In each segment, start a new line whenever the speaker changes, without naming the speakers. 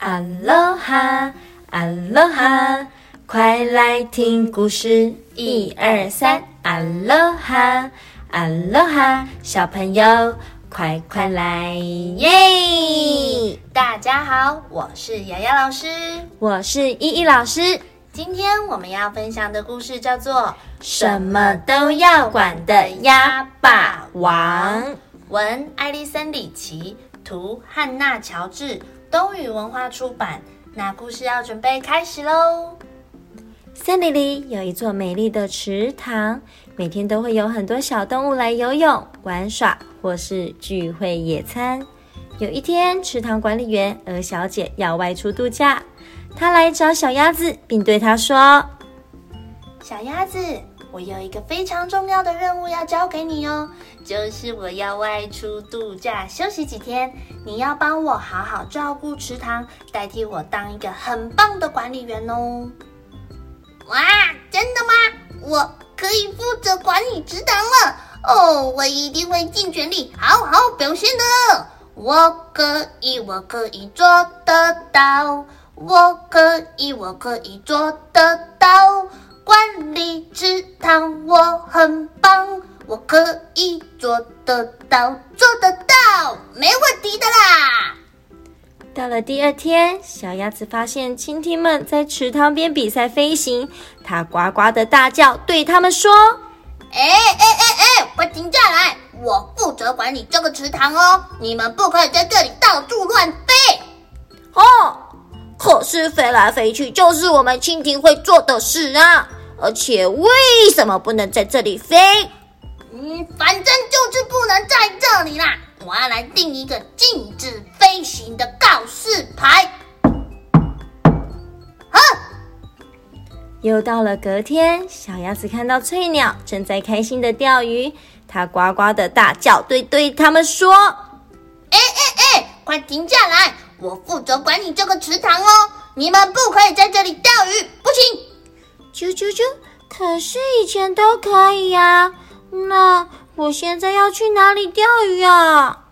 阿罗哈，阿罗哈，快来听故事，一二三，阿罗哈，阿罗哈，小朋友快快来耶！
大家好，我是瑶瑶老师，
我是依依老师。
今天我们要分享的故事叫做《
什么都要管的鸭霸王》，
文艾丽森里奇，图汉娜乔治。东宇文化出版。那故事要准备开始喽。
森林里有一座美丽的池塘，每天都会有很多小动物来游泳、玩耍或是聚会野餐。有一天，池塘管理员鹅小姐要外出度假，她来找小鸭子，并对它说：“
小鸭子。”我有一个非常重要的任务要交给你哦，就是我要外出度假休息几天，你要帮我好好照顾池塘，代替我当一个很棒的管理员哦。
哇，真的吗？我可以负责管理池塘了哦，我一定会尽全力好好表现的。我可以，我可以做得到，我可以，我可以做得到。管理池塘，我很棒，我可以做得到，做得到，没问题的啦。
到了第二天，小鸭子发现蜻蜓们在池塘边比赛飞行，它呱呱的大叫，对他们说：“
哎哎哎哎，快停下来！我负责管理这个池塘哦，你们不可以在这里到处乱飞。”
哦，可是飞来飞去就是我们蜻蜓会做的事啊。而且为什么不能在这里飞？
嗯，反正就是不能在这里啦！我要来定一个禁止飞行的告示牌。哼！
又到了隔天，小鸭子看到翠鸟正在开心的钓鱼，它呱呱的大叫，对对他们说：“
哎哎哎，快停下来！我负责管理这个池塘哦，你们不可以在这里钓鱼，不行！”
啾啾啾！可是以前都可以呀，那我现在要去哪里钓鱼啊？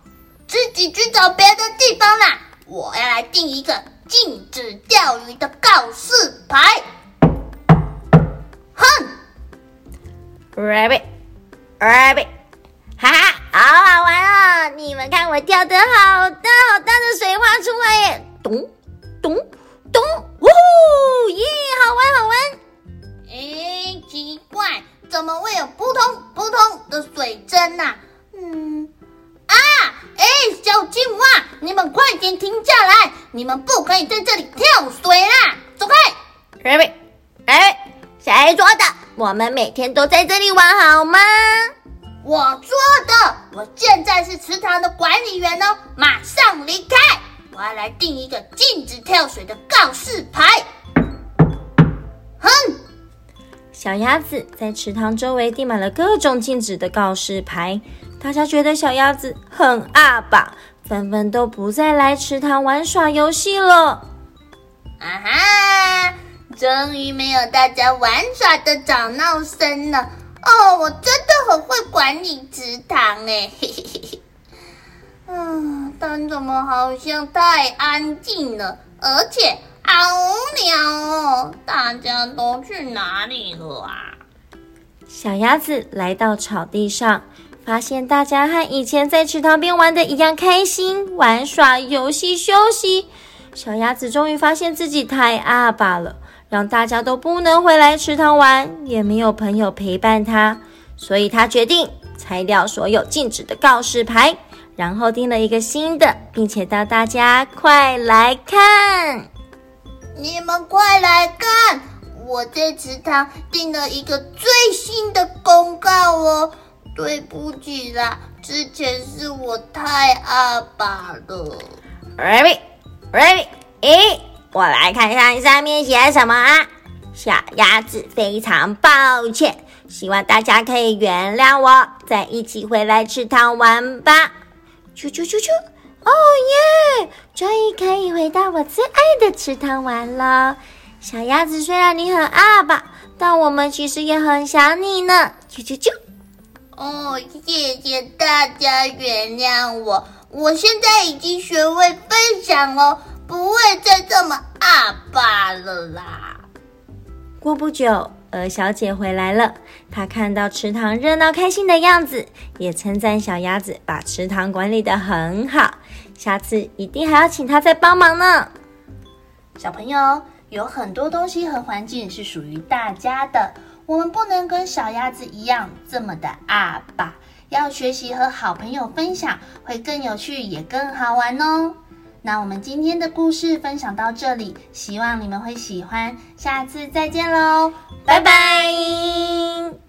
自己去找别的地方啦！我要来定一个禁止钓鱼的告示牌。哼
！Rabbit，Rabbit，哈哈，好好玩啊！你们看我钓的好大好大的水花出来耶！咚咚咚！呜呼！耶，好玩好玩！
的水针呐？嗯，啊，哎，小青蛙，你们快点停下来！你们不可以在这里跳水啦，走开
！Rabbit，哎，谁说的？我们每天都在这里玩好吗？
我说的，我现在是池塘的管理员哦，马上离开！我要来定一个禁止跳水的告示牌。
小鸭子在池塘周围钉满了各种禁止的告示牌，大家觉得小鸭子很阿爸，纷纷都不再来池塘玩耍游戏了。啊
哈！终于没有大家玩耍的吵闹声了。哦，我真的很会管理池塘哎，嗯，但怎么好像太安静了，而且。好无大家都去哪里了啊？
小鸭子来到草地上，发现大家和以前在池塘边玩的一样开心，玩耍游戏休息。小鸭子终于发现自己太阿爸了，让大家都不能回来池塘玩，也没有朋友陪伴它，所以它决定拆掉所有禁止的告示牌，然后订了一个新的，并且到大家快来看。
你们快来看！我在池塘订了一个最新的公告哦。对不起啦，之前是我太阿爸了。
Ready，Ready，咦，我来看看上面写什么啊？小鸭子非常抱歉，希望大家可以原谅我，再一起回来池塘玩吧。啾啾啾啾。哦耶！终于可以回到我最爱的池塘玩了。小鸭子，虽然你很阿爸，但我们其实也很想你呢。啾啾啾！
哦，谢谢大家原谅我，我现在已经学会分享哦。
不会再这么阿爸了啦。
过不久，鹅小姐回来了，她看到池塘热闹开心的样子，也称赞小鸭子把池塘管理得很好，下次一定还要请她再帮忙呢。
小朋友，有很多东西和环境是属于大家的，我们不能跟小鸭子一样这么的阿爸，要学习和好朋友分享，会更有趣也更好玩哦。那我们今天的故事分享到这里，希望你们会喜欢，下次再见喽，拜拜。